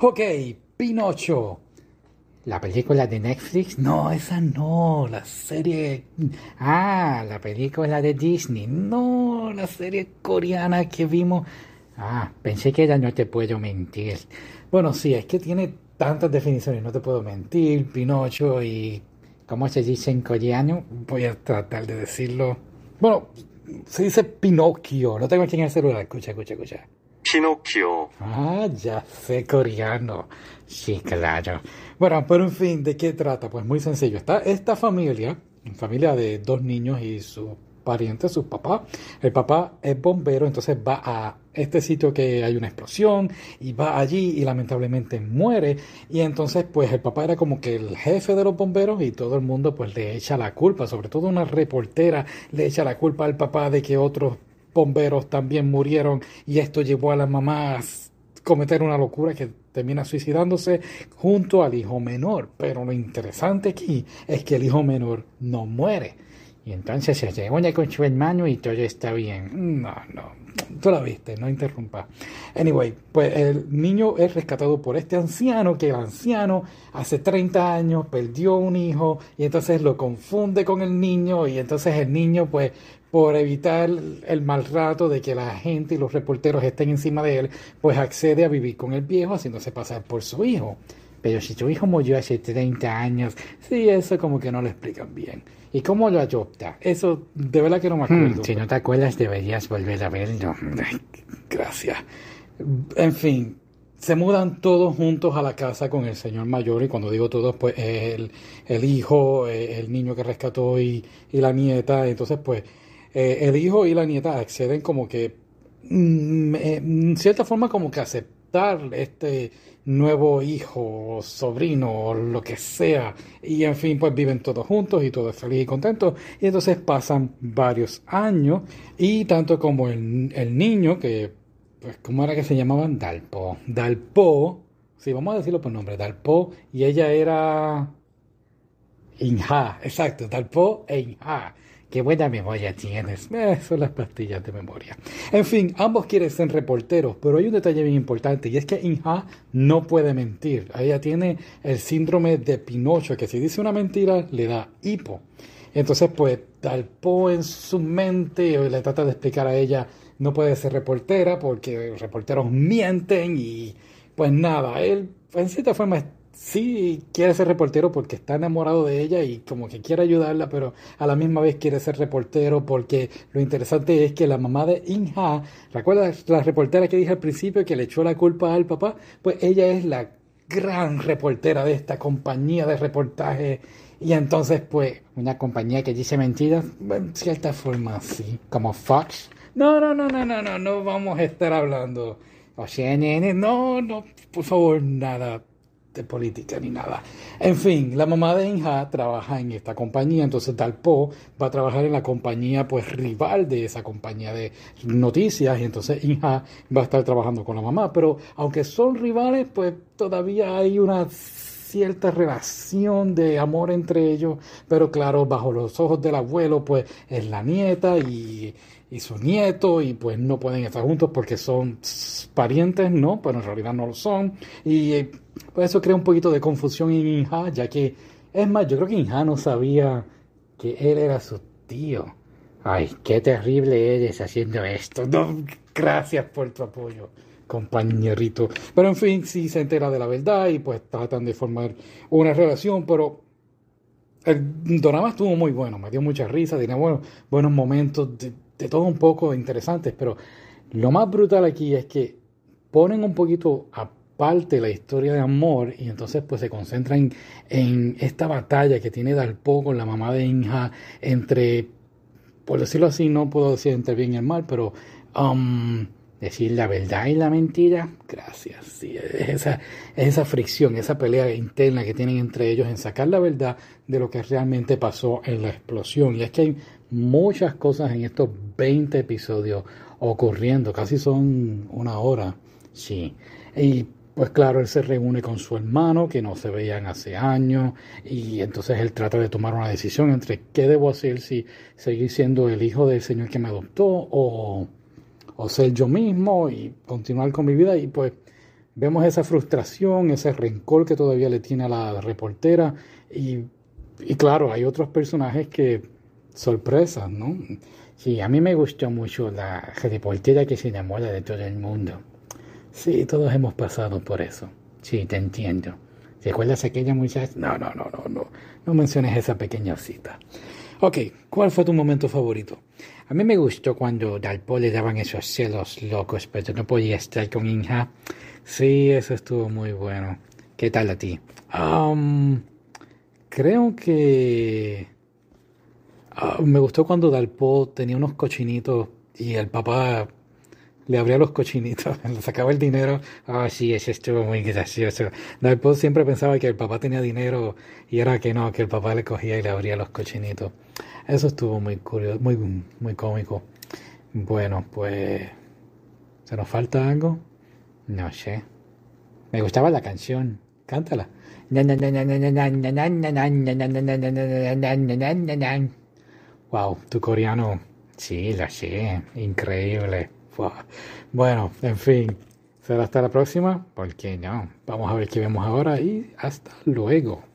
Ok, Pinocho. ¿La película de Netflix? No, esa no. La serie... Ah, la película de Disney. No, la serie coreana que vimos. Ah, pensé que era No te puedo mentir. Bueno, sí, es que tiene tantas definiciones. No te puedo mentir, Pinocho y... ¿Cómo se dice en coreano? Voy a tratar de decirlo. Bueno, se dice Pinocchio. No tengo aquí en el celular. Escucha, escucha, escucha. Pinocchio. Ah, ya sé coreano. Sí, claro. Bueno, pero en fin, ¿de qué trata? Pues muy sencillo. Está esta familia, familia de dos niños y su pariente, su papá. El papá es bombero, entonces va a este sitio que hay una explosión y va allí y lamentablemente muere. Y entonces pues el papá era como que el jefe de los bomberos y todo el mundo pues le echa la culpa, sobre todo una reportera le echa la culpa al papá de que otros bomberos también murieron y esto llevó a la mamá a cometer una locura que termina suicidándose junto al hijo menor. Pero lo interesante aquí es que el hijo menor no muere. Y entonces se reúne con su hermano y todo está bien. No, no, tú la viste, no interrumpa. Anyway, pues el niño es rescatado por este anciano, que el anciano hace 30 años perdió un hijo y entonces lo confunde con el niño y entonces el niño pues por evitar el mal rato de que la gente y los reporteros estén encima de él, pues accede a vivir con el viejo haciéndose pasar por su hijo. Pero si tu hijo murió hace 30 años, sí, eso como que no lo explican bien. ¿Y cómo lo adopta? Eso de verdad que no me acuerdo. si no te acuerdas, deberías volver a verlo. Gracias. En fin, se mudan todos juntos a la casa con el señor mayor y cuando digo todos pues el, el hijo, eh, el niño que rescató y, y la nieta, entonces pues eh, el hijo y la nieta acceden como que, mm, eh, en cierta forma como que aceptar este nuevo hijo o sobrino o lo que sea. Y en fin pues viven todos juntos y todos felices y contentos. Y entonces pasan varios años y tanto como el, el niño que pues cómo era que se llamaban Dalpo. Dalpo sí vamos a decirlo por nombre Dalpo y ella era Inha exacto Dalpo e Inha Qué buena memoria tienes. Eh, son las pastillas de memoria. En fin, ambos quieren ser reporteros, pero hay un detalle bien importante y es que Inha no puede mentir. Ella tiene el síndrome de Pinocho, que si dice una mentira le da hipo. Entonces, pues, Talpo en su mente le trata de explicar a ella no puede ser reportera porque los reporteros mienten y pues nada, él en cierta forma sí quiere ser reportero porque está enamorado de ella y como que quiere ayudarla, pero a la misma vez quiere ser reportero porque lo interesante es que la mamá de Inha, ¿recuerdas la reportera que dije al principio que le echó la culpa al papá? Pues ella es la gran reportera de esta compañía de reportaje y entonces pues una compañía que dice mentiras, en cierta forma sí, como Fox. No, no, no, no, no, no, no vamos a estar hablando. O CNN, no, no, por favor, nada de política ni nada. En fin, la mamá de Inha trabaja en esta compañía, entonces Dalpo va a trabajar en la compañía pues rival de esa compañía de noticias y entonces Inha va a estar trabajando con la mamá, pero aunque son rivales pues todavía hay una cierta relación de amor entre ellos, pero claro, bajo los ojos del abuelo pues es la nieta y y su nieto y pues no pueden estar juntos porque son parientes, ¿no? Pero en realidad no lo son. Y eh, pues eso crea un poquito de confusión en Inha, ya que, es más, yo creo que Inha no sabía que él era su tío. Ay, qué terrible eres haciendo esto. Gracias por tu apoyo, compañerito. Pero en fin, sí se entera de la verdad y pues tratan de formar una relación, pero el drama estuvo muy bueno, me dio mucha risa, tenía buenos, buenos momentos de, de todo un poco interesantes, pero lo más brutal aquí es que ponen un poquito aparte la historia de amor y entonces pues se concentran en esta batalla que tiene Dalpo con la mamá de Inja entre, por decirlo así, no puedo decir entre bien y el mal, pero um, decir la verdad y la mentira, gracias. Sí, esa, esa fricción, esa pelea interna que tienen entre ellos en sacar la verdad de lo que realmente pasó en la explosión. Y es que hay muchas cosas en estos 20 episodios ocurriendo, casi son una hora, sí. Y pues claro, él se reúne con su hermano, que no se veían hace años, y entonces él trata de tomar una decisión entre qué debo hacer, si seguir siendo el hijo del Señor que me adoptó o, o ser yo mismo y continuar con mi vida. Y pues vemos esa frustración, ese rencor que todavía le tiene a la reportera y, y claro, hay otros personajes que sorpresan, ¿no? Sí, a mí me gustó mucho la reportera que se enamora de todo el mundo. Sí, todos hemos pasado por eso. Sí, te entiendo. ¿Recuerdas aquella muchacha? No, no, no, no, no. No menciones esa pequeña cita. Ok, ¿cuál fue tu momento favorito? A mí me gustó cuando Dalpo le daban esos celos locos, pero no podía estar con Inja. Sí, eso estuvo muy bueno. ¿Qué tal a ti? Um, creo que uh, me gustó cuando Dalpo tenía unos cochinitos y el papá le abría los cochinitos, le sacaba el dinero. Ah, sí, eso estuvo muy gracioso. Dalpo siempre pensaba que el papá tenía dinero y era que no, que el papá le cogía y le abría los cochinitos. Eso estuvo muy curioso, muy, muy cómico. Bueno, pues. ¿Se nos falta algo? No sé. Me gustaba la canción. Cántala. Wow, tu coreano. Sí, la sé. Increíble. Bueno, en fin. Será hasta la próxima. ¿Por qué no? Vamos a ver qué vemos ahora y hasta luego.